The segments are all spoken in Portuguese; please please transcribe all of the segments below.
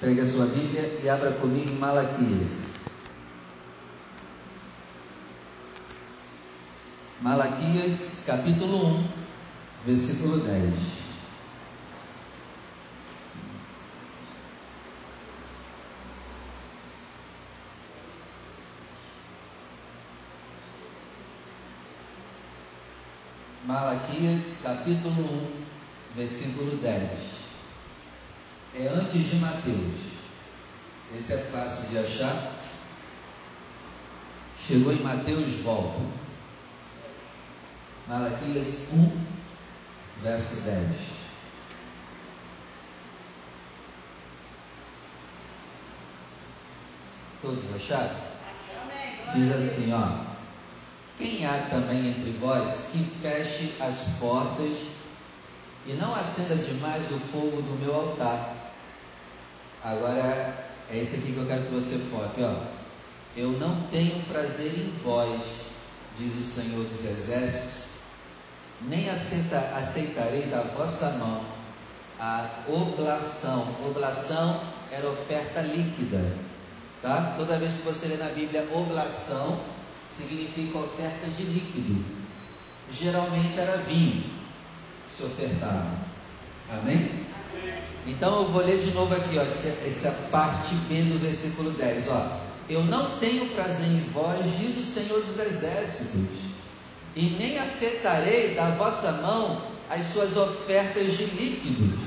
Pegue a sua Bíblia e abra comigo Malaquias. Malaquias, capítulo 1, versículo 10. Malaquias, capítulo 1, versículo 10 é antes de Mateus. Esse é fácil de achar. Chegou em Mateus, volta. Malaquias 1, verso 10. Todos acharam? Diz assim, ó. Quem há também entre vós que feche as portas e não acenda demais o fogo do meu altar, Agora é esse aqui que eu quero que você foque, ó. Eu não tenho prazer em vós, diz o Senhor dos Exércitos, nem aceita, aceitarei da vossa mão a oblação. Oblação era oferta líquida, tá? Toda vez que você lê na Bíblia oblação, significa oferta de líquido. Geralmente era vinho se ofertava. Amém? Então eu vou ler de novo aqui, ó, essa, essa parte B do versículo 10. Ó. Eu não tenho prazer em vós, diz o Senhor dos Exércitos, e nem aceitarei da vossa mão as suas ofertas de líquidos.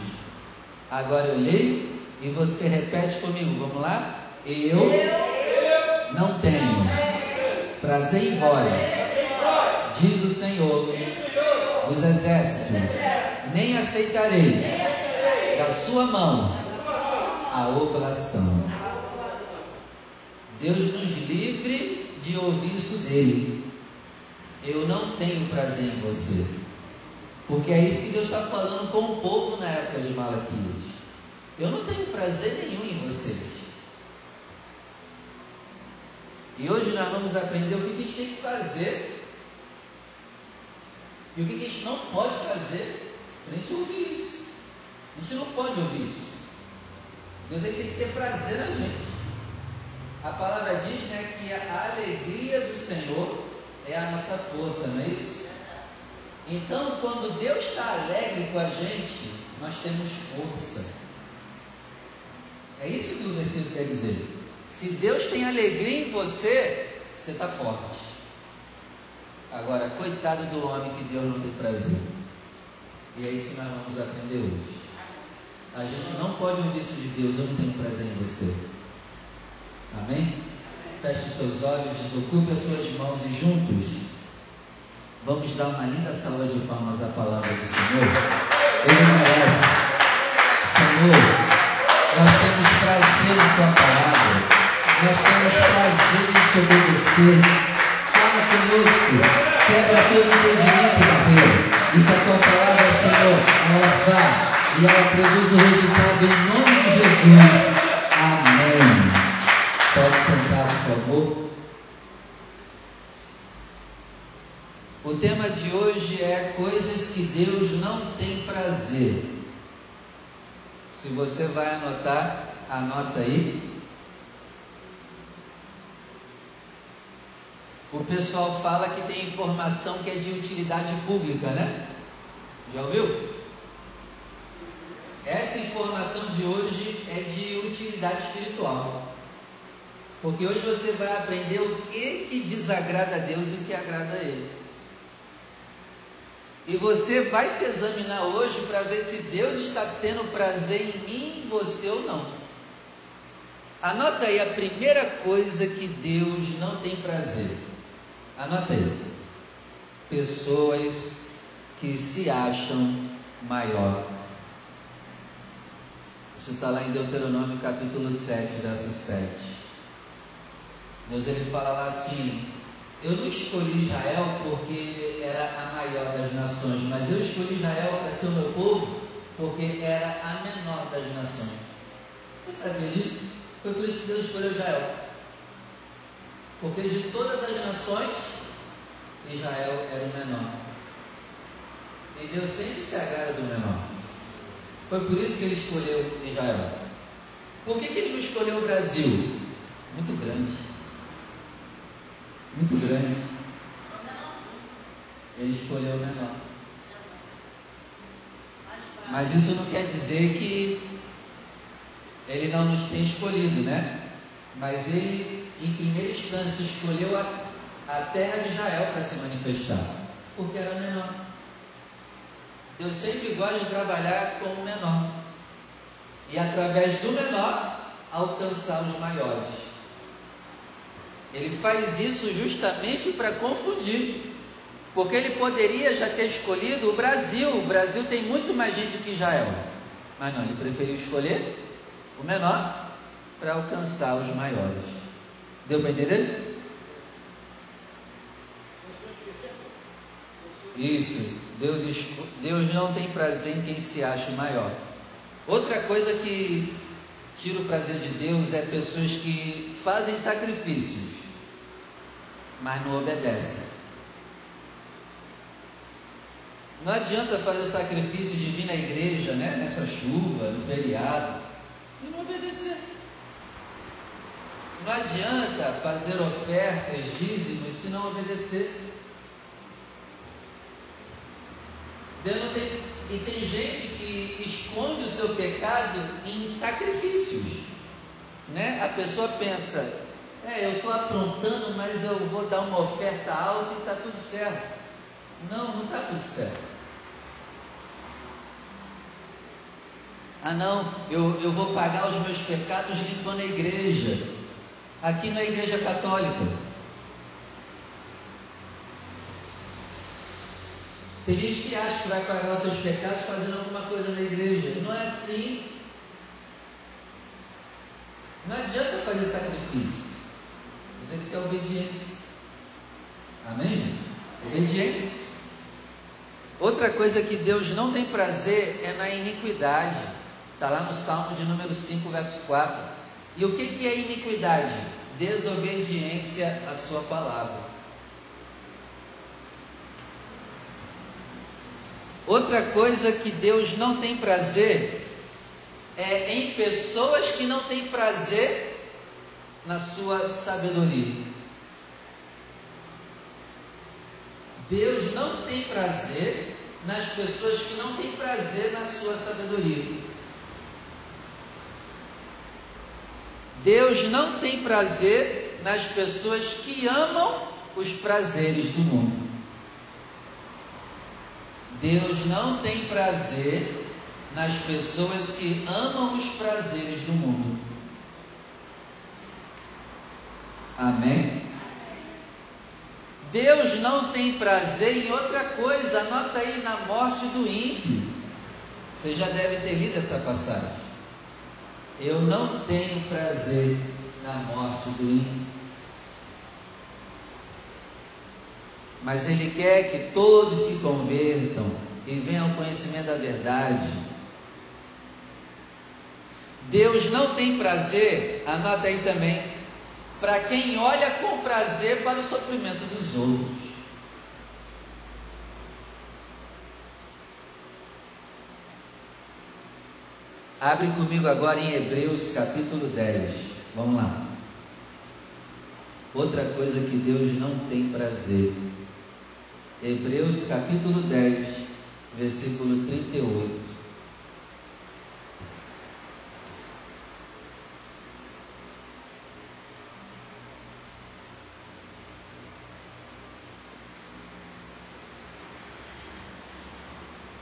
Agora eu leio e você repete comigo, vamos lá? Eu não tenho prazer em vós, diz o Senhor dos Exércitos, nem aceitarei da sua mão a oblação. Deus nos livre de ouvir isso dele. Eu não tenho prazer em você. Porque é isso que Deus está falando com o povo na época de Malaquias. Eu não tenho prazer nenhum em vocês. E hoje nós vamos aprender o que a gente tem que fazer e o que a gente não pode fazer para a gente ouvir isso. A gente não pode ouvir isso. Deus ele tem que ter prazer na gente. A palavra diz né, que a alegria do Senhor é a nossa força, não é isso? Então, quando Deus está alegre com a gente, nós temos força. É isso que o versículo quer dizer. Se Deus tem alegria em você, você está forte. Agora, coitado do homem que Deus não tem prazer. E é isso que nós vamos aprender hoje. A gente não pode ouvir isso de Deus, eu não tenho prazer em você. Amém? Feche seus olhos, desocupe as suas mãos e juntos vamos dar uma linda salva de palmas à palavra do Senhor. Ele merece. Senhor, nós temos prazer em tua palavra. Nós temos prazer em te obedecer. Fala conosco. Quebra todo impedimento, Barreiro. E que a tua palavra, Senhor, ela vá e ela produz o resultado em nome de Jesus. Amém. Pode sentar, por favor. O tema de hoje é coisas que Deus não tem prazer. Se você vai anotar, anota aí. O pessoal fala que tem informação que é de utilidade pública, né? Já ouviu? Essa informação de hoje é de utilidade espiritual. Porque hoje você vai aprender o que, que desagrada a Deus e o que agrada a Ele. E você vai se examinar hoje para ver se Deus está tendo prazer em mim, em você ou não. Anota aí a primeira coisa que Deus não tem prazer. Anota aí. Pessoas que se acham maior isso está lá em Deuteronômio capítulo 7, verso 7. Deus ele fala lá assim: Eu não escolhi Israel porque era a maior das nações, mas eu escolhi Israel para ser o meu povo porque era a menor das nações. Você sabia disso? Foi por isso que Deus escolheu Israel. Porque de todas as nações, Israel era o menor. E Deus sempre se agrada do menor. Foi por isso que ele escolheu Israel. Por que, que ele não escolheu o Brasil? Muito grande. Muito grande. Ele escolheu o menor. Mas isso não quer dizer que ele não nos tem escolhido, né? Mas ele, em primeira instância, escolheu a, a terra de Israel para se manifestar, porque era menor. Deus sempre gosta de trabalhar com o menor e, através do menor, alcançar os maiores. Ele faz isso justamente para confundir. Porque ele poderia já ter escolhido o Brasil. O Brasil tem muito mais gente que Israel. Mas não, ele preferiu escolher o menor para alcançar os maiores. Deu para entender? Isso. Deus, Deus não tem prazer em quem se acha maior. Outra coisa que tira o prazer de Deus é pessoas que fazem sacrifícios, mas não obedecem. Não adianta fazer sacrifício de vir na igreja, né, nessa chuva, no feriado, e não obedecer. Não adianta fazer ofertas, dízimos, se não obedecer. Deus tem, e tem gente que esconde o seu pecado em sacrifícios. Né? A pessoa pensa, é, eu estou aprontando, mas eu vou dar uma oferta alta e está tudo certo. Não, não está tudo certo. Ah, não, eu, eu vou pagar os meus pecados limpando a igreja. Aqui na igreja católica. Tem gente que acha que vai pagar os seus pecados fazendo alguma coisa na igreja. Não é assim. Não adianta fazer sacrifício. Você tem que ter obediência. Amém? Obediência. Outra coisa que Deus não tem prazer é na iniquidade. Está lá no Salmo de número 5, verso 4. E o que, que é iniquidade? Desobediência à sua palavra. Outra coisa que Deus não tem prazer é em pessoas que não têm prazer na sua sabedoria. Deus não tem prazer nas pessoas que não têm prazer na sua sabedoria. Deus não tem prazer nas pessoas que amam os prazeres do mundo. Deus não tem prazer nas pessoas que amam os prazeres do mundo. Amém? Deus não tem prazer em outra coisa, anota aí na morte do ímpio. Você já deve ter lido essa passagem. Eu não tenho prazer na morte do ímpio. Mas Ele quer que todos se convertam e venham ao conhecimento da verdade. Deus não tem prazer, anota aí também, para quem olha com prazer para o sofrimento dos outros. Abre comigo agora em Hebreus capítulo 10. Vamos lá. Outra coisa que Deus não tem prazer. Hebreus capítulo 10, versículo 38.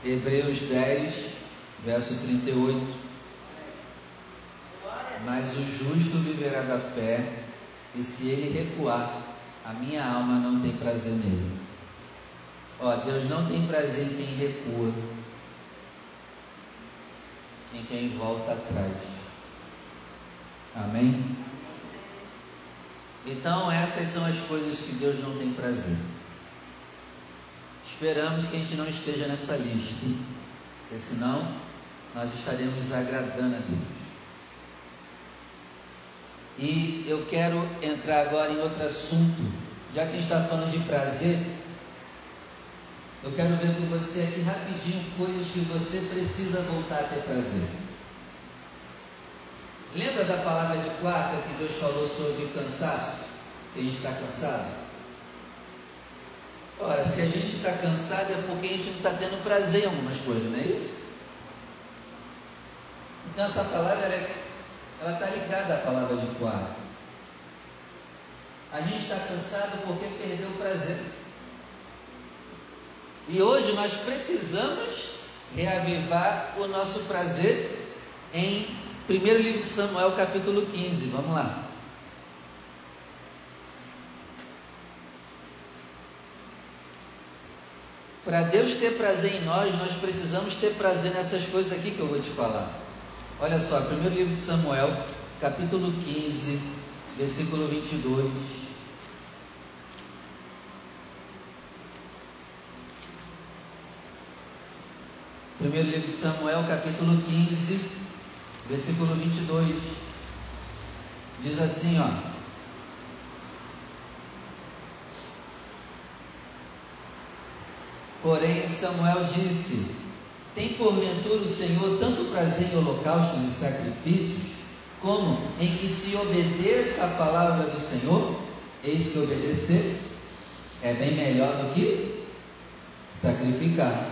Hebreus 10, verso 38 mas o justo viverá da fé, e se ele recuar, a minha alma não tem prazer nele. Ó, Deus não tem prazer em quem recua, em quem volta atrás. Amém? Então, essas são as coisas que Deus não tem prazer. Esperamos que a gente não esteja nessa lista, porque senão nós estaremos agradando a Deus. E eu quero entrar agora em outro assunto, já que a gente está falando de prazer. Eu quero ver com você aqui rapidinho coisas que você precisa voltar a ter prazer. Lembra da palavra de quarta que Deus falou sobre cansaço? Que a gente está cansado? Ora, se a gente está cansado é porque a gente não está tendo prazer em algumas coisas, não é isso? Então essa palavra ela está ligada à palavra de quarta. A gente está cansado porque perdeu o prazer. E hoje nós precisamos reavivar o nosso prazer em 1 livro de Samuel, capítulo 15. Vamos lá. Para Deus ter prazer em nós, nós precisamos ter prazer nessas coisas aqui que eu vou te falar. Olha só, primeiro livro de Samuel, capítulo 15, versículo 22. Primeiro livro de Samuel, capítulo 15, versículo 22. Diz assim, ó: Porém, Samuel disse: Tem porventura o Senhor tanto prazer em holocaustos e sacrifícios, como em que se obedeça a palavra do Senhor? Eis que obedecer é bem melhor do que sacrificar.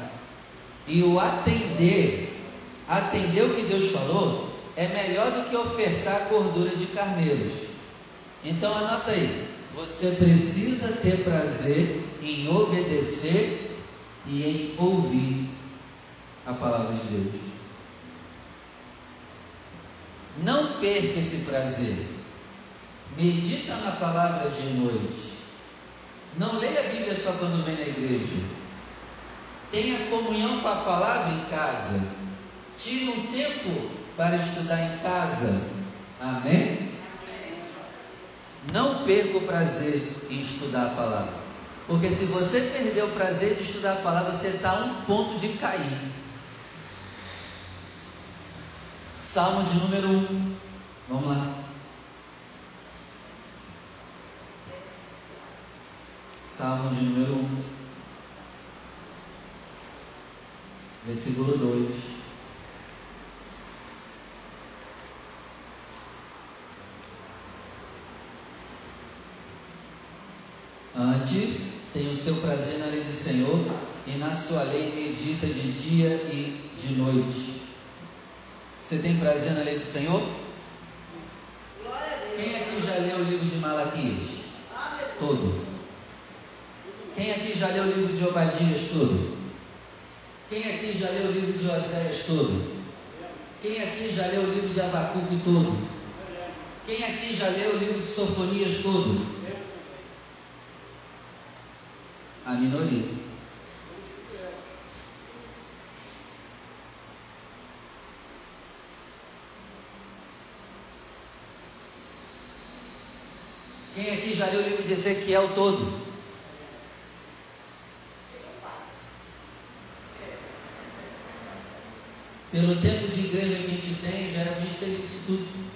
E o atender, atender o que Deus falou, é melhor do que ofertar gordura de carneiros. Então anota aí, você precisa ter prazer em obedecer e em ouvir a palavra de Deus. Não perca esse prazer. Medita na palavra de noite. Não leia a Bíblia só quando vem na igreja. Tenha comunhão com a palavra em casa. Tire um tempo para estudar em casa. Amém? Não perca o prazer em estudar a palavra. Porque se você perder o prazer de estudar a palavra, você está a um ponto de cair. Salmo de número 1. Um. Vamos lá. Salmo de número 1. Um. Versículo 2. Antes, tem o seu prazer na lei do Senhor, e na sua lei medita de dia e de noite. Você tem prazer na lei do Senhor? Quem aqui já leu o livro de Malaquias? Todo. Quem aqui já leu o livro de Obadias? Todo. Já leu o livro de Oséias? Todo. Quem aqui já leu o livro de Abacuque? Todo. Quem aqui já leu o livro de Sofonias? Todo. a minoria. Quem aqui já leu o livro de Ezequiel todo? Pelo tempo de igreja que a gente tem, já a gente isso tudo.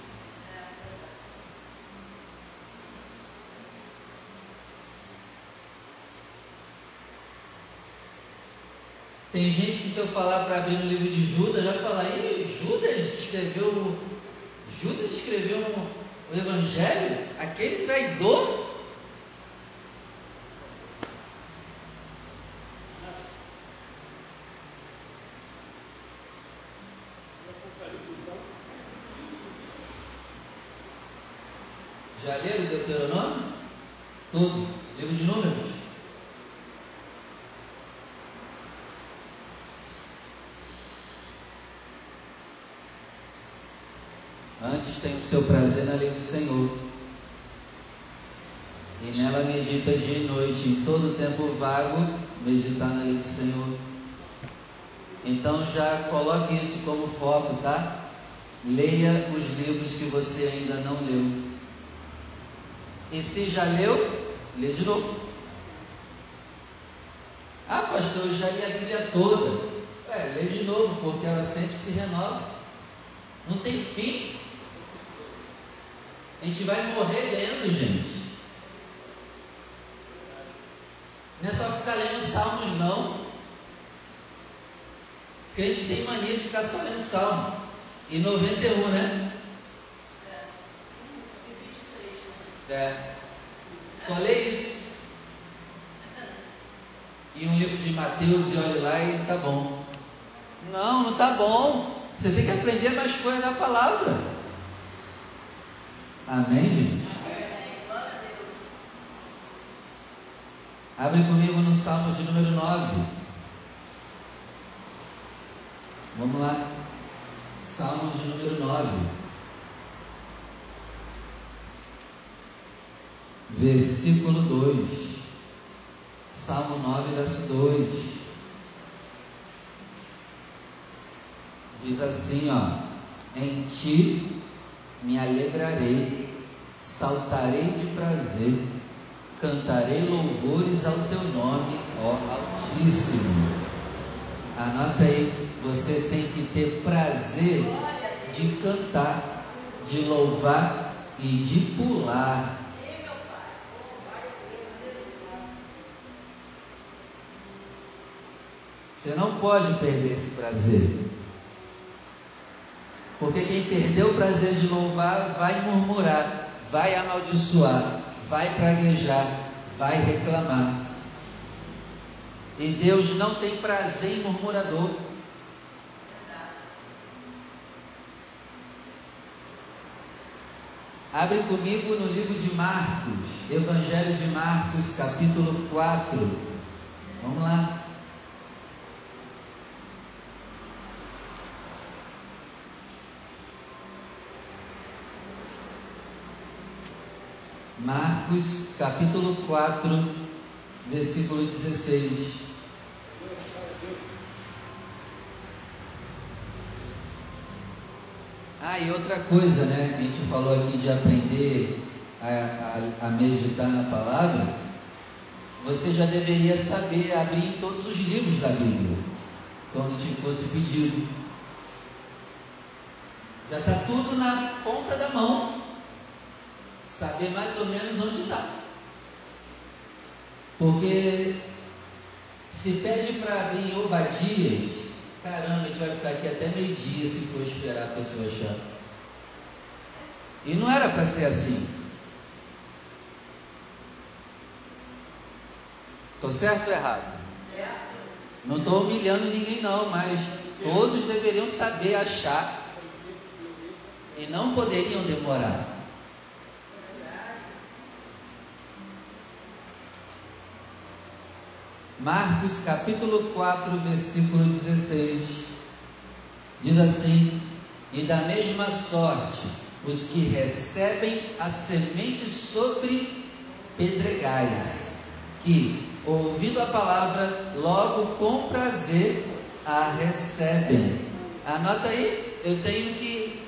Tem gente que se eu falar para abrir no livro de Judas, já fala, aí Judas escreveu. Judas escreveu o Evangelho? Aquele traidor? Já leram o Deuteronômio? Tudo. Livro de Números? Antes tem o seu prazer na lei do Senhor. E nela medita dia e noite, em todo tempo vago, meditar na lei do Senhor. Então já coloque isso como foco, tá? Leia os livros que você ainda não leu. E se já leu, lê de novo. Ah, pastor, eu já li a Bíblia toda. É, lê de novo, porque ela sempre se renova. Não tem fim. A gente vai morrer lendo, gente. Não é só ficar lendo salmos, não. Crente tem mania de ficar só lendo salmo. E 91, né? É. Só lê isso. E um livro de Mateus e olhe lá e tá bom. Não, não tá bom. Você tem que aprender mais coisas da palavra. Amém, gente? Abre comigo no Salmo de número 9. Vamos lá. Salmo de número 9. Versículo 2. Salmo 9, verso 2. Diz assim, ó: Em ti me alegrarei, saltarei de prazer, cantarei louvores ao teu nome, ó Altíssimo. Anota aí, você tem que ter prazer de cantar, de louvar e de pular. Você não pode perder esse prazer. Porque quem perdeu o prazer de louvar vai murmurar, vai amaldiçoar, vai praguejar, vai reclamar. E Deus não tem prazer em murmurador. Abre comigo no livro de Marcos, Evangelho de Marcos, capítulo 4. Vamos lá. Marcos capítulo 4, versículo 16. Ah, e outra coisa, né? A gente falou aqui de aprender a, a, a meditar na palavra. Você já deveria saber abrir todos os livros da Bíblia, quando te fosse pedido. Já está tudo na ponta da mão saber mais ou menos onde está. Porque se pede para abrir em Obadias, caramba, a gente vai ficar aqui até meio-dia se for esperar a pessoa achar. E não era para ser assim. Estou certo ou errado? Não estou humilhando ninguém não, mas todos deveriam saber achar e não poderiam demorar. Marcos capítulo 4, versículo 16. Diz assim: E da mesma sorte, os que recebem a semente sobre pedregais, que, ouvindo a palavra, logo com prazer a recebem. Anota aí, eu tenho que,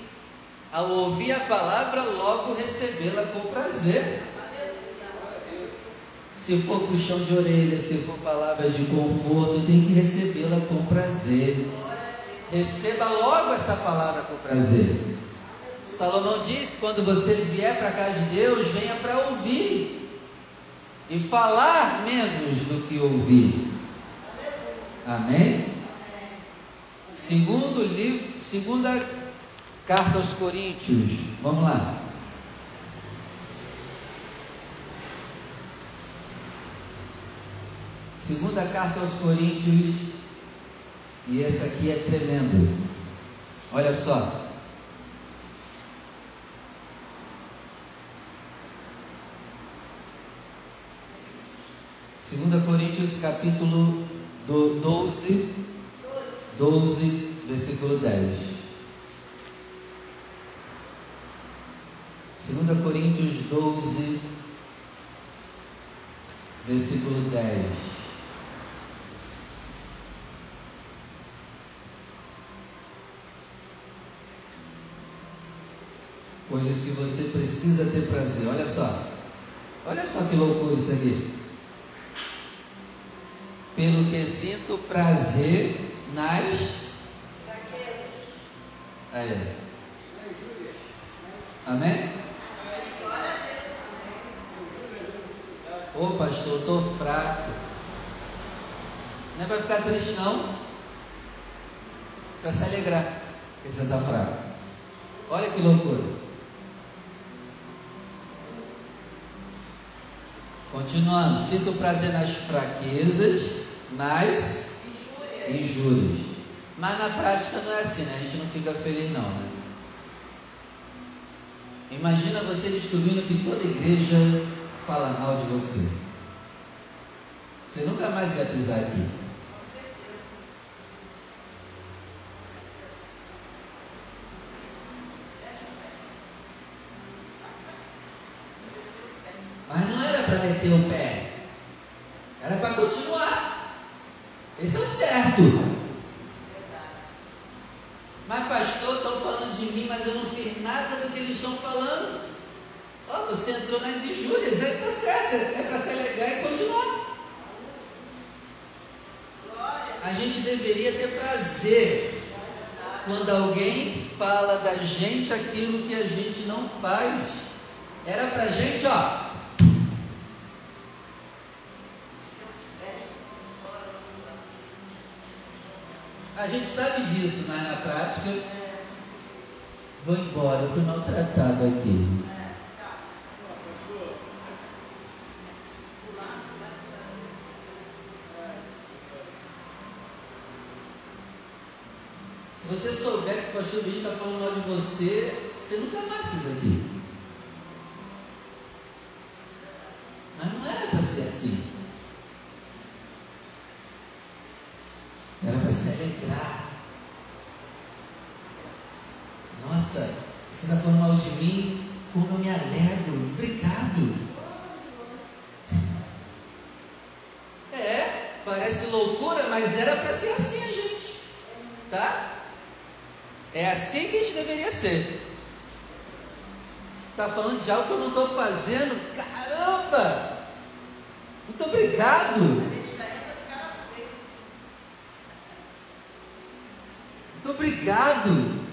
ao ouvir a palavra, logo recebê-la com prazer. Se for puxão de orelha, se for palavra de conforto, tem que recebê-la com prazer. Receba logo essa palavra com prazer. Salomão disse: quando você vier para a casa de Deus, venha para ouvir e falar menos do que ouvir. Amém? Segundo livro, segunda carta aos Coríntios. Vamos lá. Segunda carta aos Coríntios, e esse aqui é tremendo. Olha só. Segunda Coríntios capítulo 12, 12, versículo 10. Segunda Coríntios 12, versículo 10. Coisas que você precisa ter prazer. Olha só, olha só que loucura isso aqui. Pelo que sinto prazer nas Aí. Amém? Ô pastor, estou fraco. Não é para ficar triste não. Para se alegrar que você está fraco. Olha que loucura. Continuando, sinto prazer nas fraquezas, nas injúrias. Mas na prática não é assim, né? A gente não fica feliz não, né? Imagina você descobrindo que toda igreja fala mal de você. Você nunca mais ia pisar aqui. Mas não era para meter o pé, era para continuar. Esse é o certo. Mas, pastor, estão falando de mim, mas eu não fiz nada do que eles estão falando. Ó, oh, você entrou nas injúrias, é para certo, é para se alegar e continuar. A gente deveria ter prazer quando alguém fala da gente aquilo que a gente não faz. Era para gente, ó, A gente sabe disso, mas na prática, vou embora, eu fui maltratado aqui. Se você souber que o pastor Benito está falando mal de você, você nunca mais pisa aqui. Mas não era para ser assim. Era para se alegrar. Nossa, você está falando mal de mim, como eu me alegro. Obrigado. É, parece loucura, mas era para ser assim? É assim que a gente deveria ser. Está falando de algo que eu não estou fazendo? Caramba! Muito obrigado! Muito obrigado.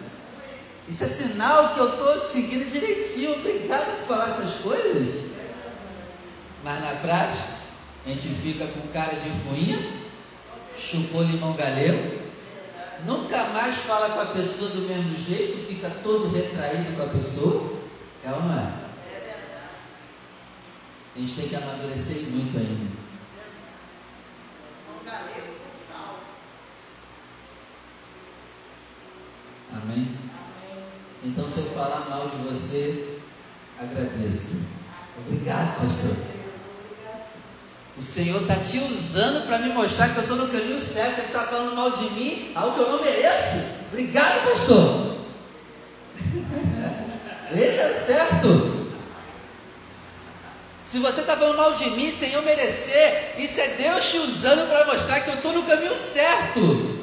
Isso é sinal que eu estou seguindo direitinho. Obrigado por falar essas coisas. Mas na prática, a gente fica com cara de fuinha, chupou limão galego, nunca mais fala com a pessoa do mesmo jeito, fica todo retraído com a pessoa. É ou não é? A gente tem que amadurecer muito ainda. Amém? Então, se eu falar mal de você, agradeça. Obrigado, pastor. O Senhor está te usando para me mostrar que eu estou no caminho certo. Ele está falando mal de mim, algo que eu não mereço. Obrigado, pastor. Esse é certo. Se você está falando mal de mim sem eu merecer, isso é Deus te usando para mostrar que eu estou no caminho certo.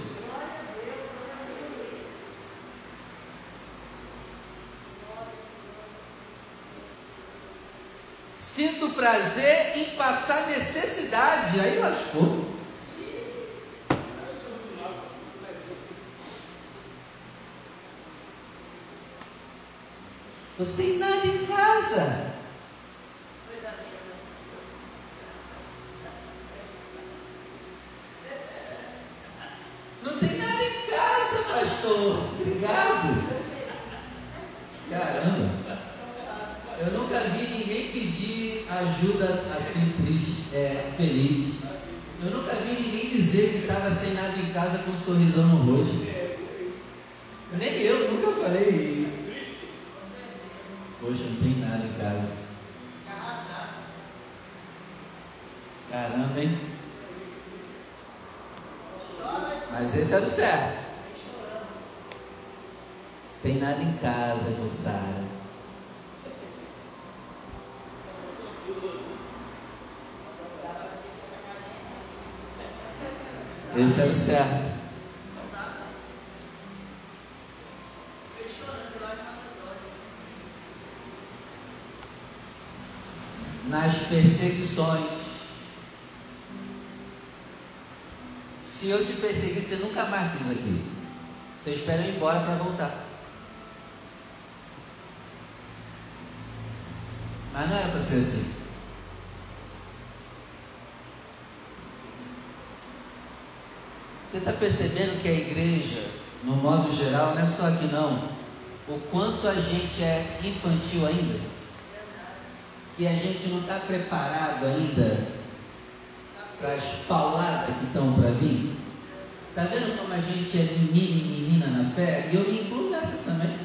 Sinto prazer em passar necessidade. Aí lascou. Estou sem nada em casa. Casa com um sorrisão no rosto. Nem eu nunca falei. Poxa, não tem nada em casa. Caramba, hein? Mas esse é do certo. Tem nada em casa, moçada. Esse era o certo. Nas perseguições. Se eu te perseguir, você nunca mais pisa aqui. Você espera eu ir embora para voltar. Mas não era para ser assim. Você está percebendo que a igreja, no modo geral, não é só aqui não, o quanto a gente é infantil ainda? que a gente não está preparado ainda para as pauladas que estão para vir? Está vendo como a gente é menino e menina na fé? E eu me incluo nessa também.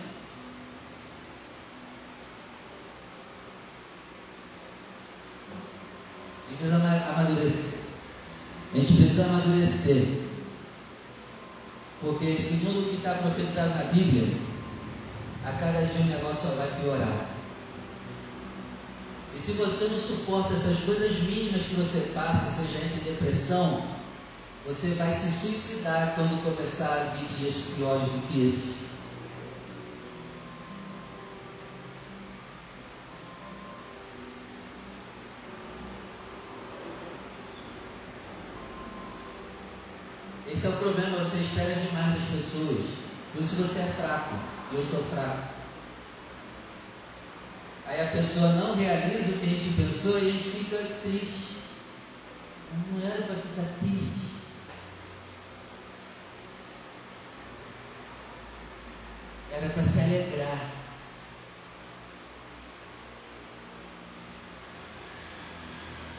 A gente precisa amadurecer. A gente precisa amadurecer. Porque segundo o que está profetizado na Bíblia, a cada dia o negócio só vai piorar. E se você não suporta essas coisas mínimas que você passa, seja entre depressão, você vai se suicidar quando começar a vir dias piores do que esse. É o problema, você espera demais das pessoas. Por isso você é fraco, eu sou fraco. Aí a pessoa não realiza o que a gente pensou e a gente fica triste. Não era para ficar triste. Era para se alegrar.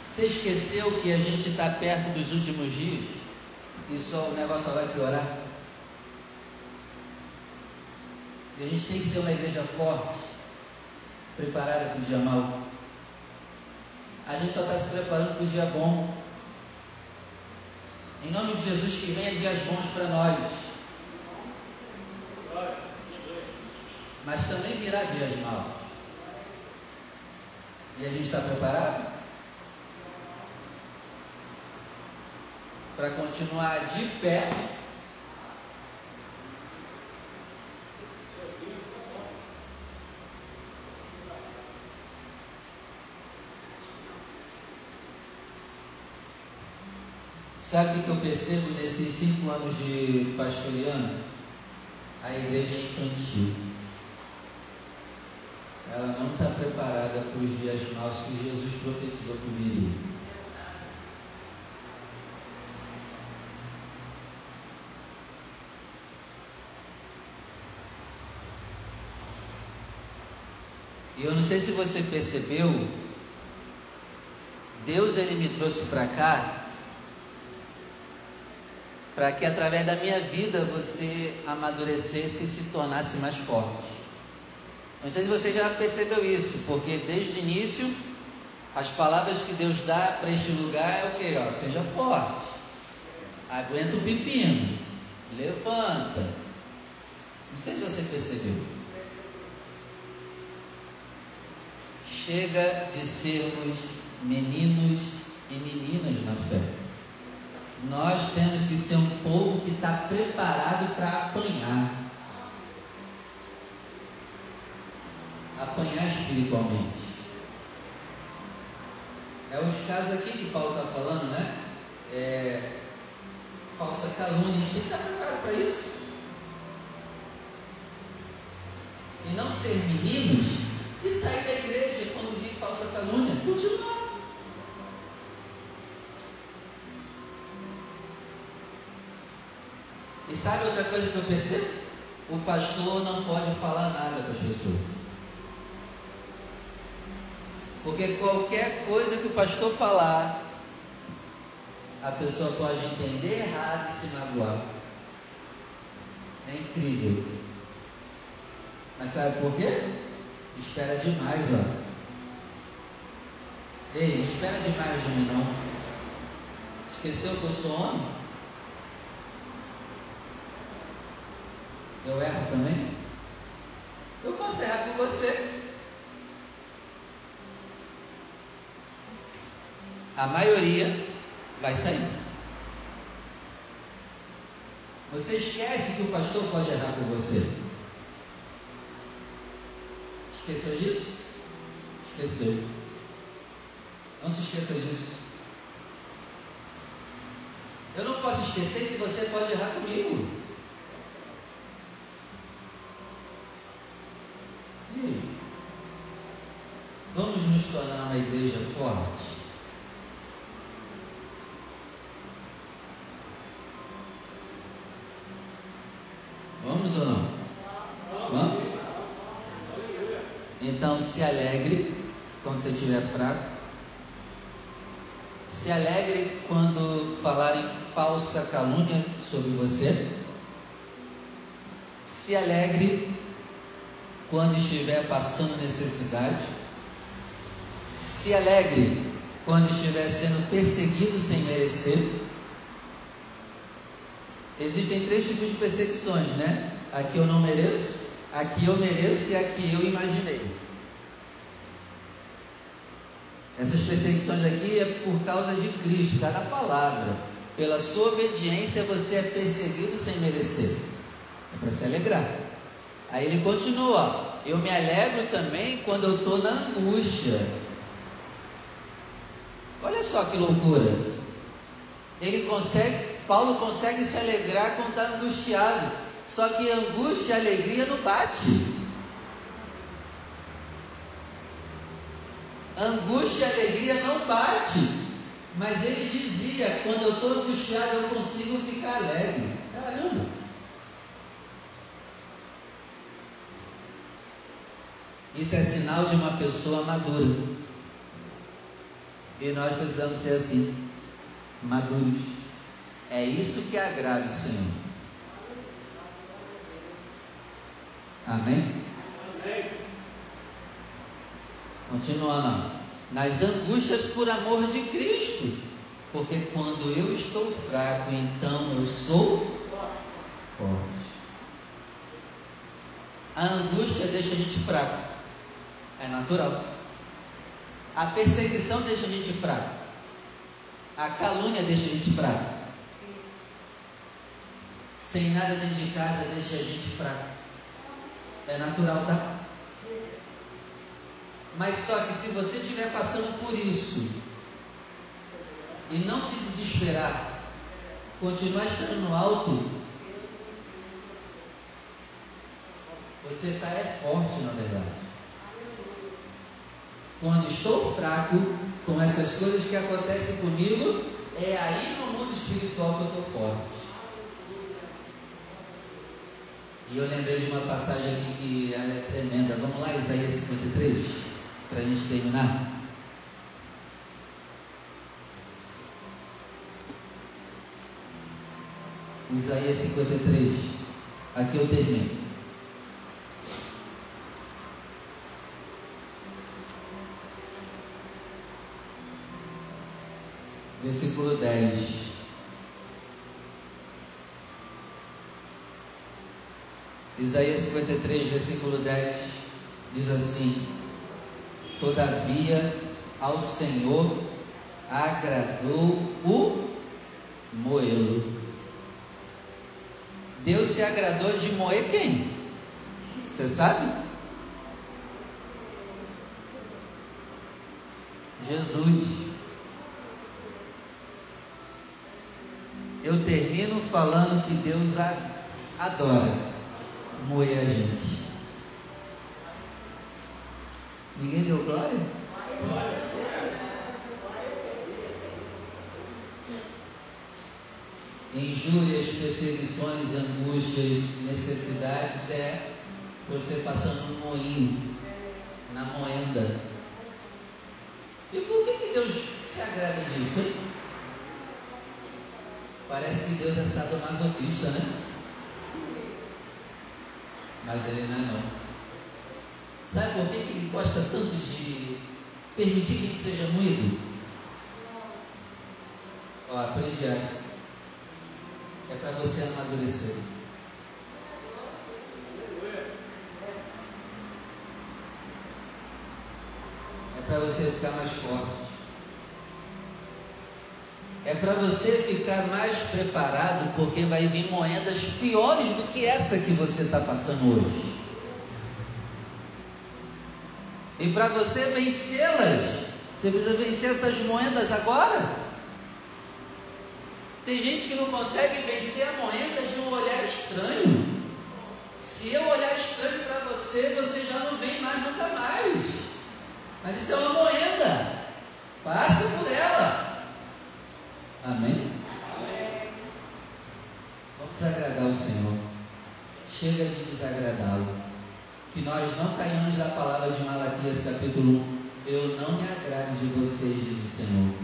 Você esqueceu que a gente está perto dos últimos dias? E só o negócio só vai piorar? E a gente tem que ser uma igreja forte preparada para o dia mau. A gente só está se preparando para o dia bom. Em nome de Jesus, que venha dias bons para nós. Mas também virá dias maus. E a gente está preparado? Para continuar de pé Sabe o que eu percebo nesses cinco anos de pastoreando? A igreja é infantil. Ela não está preparada para os dias maus que Jesus profetizou que viria. E eu não sei se você percebeu, Deus ele me trouxe para cá para que através da minha vida você amadurecesse e se tornasse mais forte. Não sei se você já percebeu isso, porque desde o início as palavras que Deus dá para este lugar é o que? Ó, seja forte, aguenta o pepino, levanta. Não sei se você percebeu. Chega de sermos meninos e meninas na fé. Nós temos que ser um povo que está preparado para apanhar. Apanhar espiritualmente. É os casos aqui que Paulo está falando, né? É, falsa calúnia, a gente estar preparado para isso. E não ser meninos e sair da igreja quando vir falsa calúnia. Continuar. E sabe outra coisa que eu percebo? O pastor não pode falar nada para as pessoas. Porque qualquer coisa que o pastor falar, a pessoa pode entender errado e se magoar. É incrível. Mas sabe por quê? Espera demais, ó. Ei, espera demais de mim não. Esqueceu que eu sou homem? Eu erro também? Eu posso errar com você. A maioria vai sair. Você esquece que o pastor pode errar com você. Esqueceu disso? Esqueceu. Não se esqueça disso. Eu não posso esquecer que você pode errar comigo. Vamos nos tornar uma igreja forte? Vamos ou não? Vamos? Então se alegre quando você estiver fraco. Se alegre quando falarem falsa calúnia sobre você. Se alegre quando estiver passando necessidade. Se alegre quando estiver sendo perseguido sem merecer. Existem três tipos de perseguições, né? A que eu não mereço, a que eu mereço e a que eu imaginei. Essas perseguições aqui é por causa de Cristo, está na palavra. Pela sua obediência você é perseguido sem merecer. É para se alegrar. Aí ele continua: Eu me alegro também quando eu estou na angústia. Olha só que loucura. Ele consegue, Paulo consegue se alegrar quando está angustiado. Só que angústia e alegria não bate. Angústia e alegria não bate. Mas ele dizia: quando eu estou angustiado, eu consigo ficar alegre. Caramba! Isso é sinal de uma pessoa madura. E nós precisamos ser assim, maduros. É isso que agrada o Senhor. Amém? Continuando, nas angústias por amor de Cristo, porque quando eu estou fraco, então eu sou forte. A angústia deixa a gente fraco, é natural. A perseguição deixa a gente fraco, a calúnia deixa a gente fraco. Sem nada dentro de casa deixa a gente fraco. É natural, tá? Mas só que se você estiver passando por isso e não se desesperar, continuar estando no alto, você está é forte na verdade. Quando estou fraco com essas coisas que acontecem comigo, é aí no mundo espiritual que eu estou forte. E eu lembrei de uma passagem aqui que ela é tremenda. Vamos lá, Isaías 53? para a gente terminar. Isaías 53. Aqui eu termino. Versículo 10. Isaías 53, versículo 10 diz assim: Todavia, ao Senhor agradou o moê-lo. Deus se agradou de moer quem? Você sabe? Jesus. Eu termino falando que Deus adora moer a gente. Ninguém deu glória? Injúrias, perseguições, angústias, necessidades é você passando um moinho na moenda. E por que, que Deus se agrada disso, hein? Parece que Deus é sadomasoquista, né? Mas ele não é não. Sabe por que ele gosta tanto de permitir que ele seja moído? Ó, aprende essa. É para você amadurecer. É para você ficar mais forte. É para você ficar mais preparado, porque vai vir moedas piores do que essa que você está passando hoje. E para você vencê-las, você precisa vencer essas moedas agora. Tem gente que não consegue vencer a moeda de um olhar estranho. Se eu olhar estranho para você, você já não vem mais nunca mais. Mas isso é uma moeda. Passa por ela. Amém? Amém. Vamos desagradar o Senhor. Chega de desagradá-lo que nós não caiamos da palavra de Malaquias capítulo 1. eu não me agrado de vocês, diz o Senhor.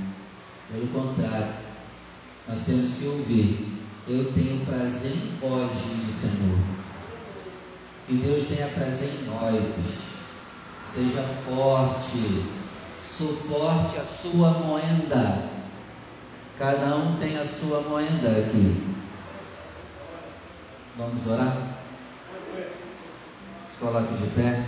Pelo contrário, nós temos que ouvir. Eu tenho prazer em vós, diz o Senhor. Que Deus tenha prazer em nós. Seja forte, suporte a sua moenda. Cada um tem a sua moenda aqui. Vamos orar? Se coloque de pé.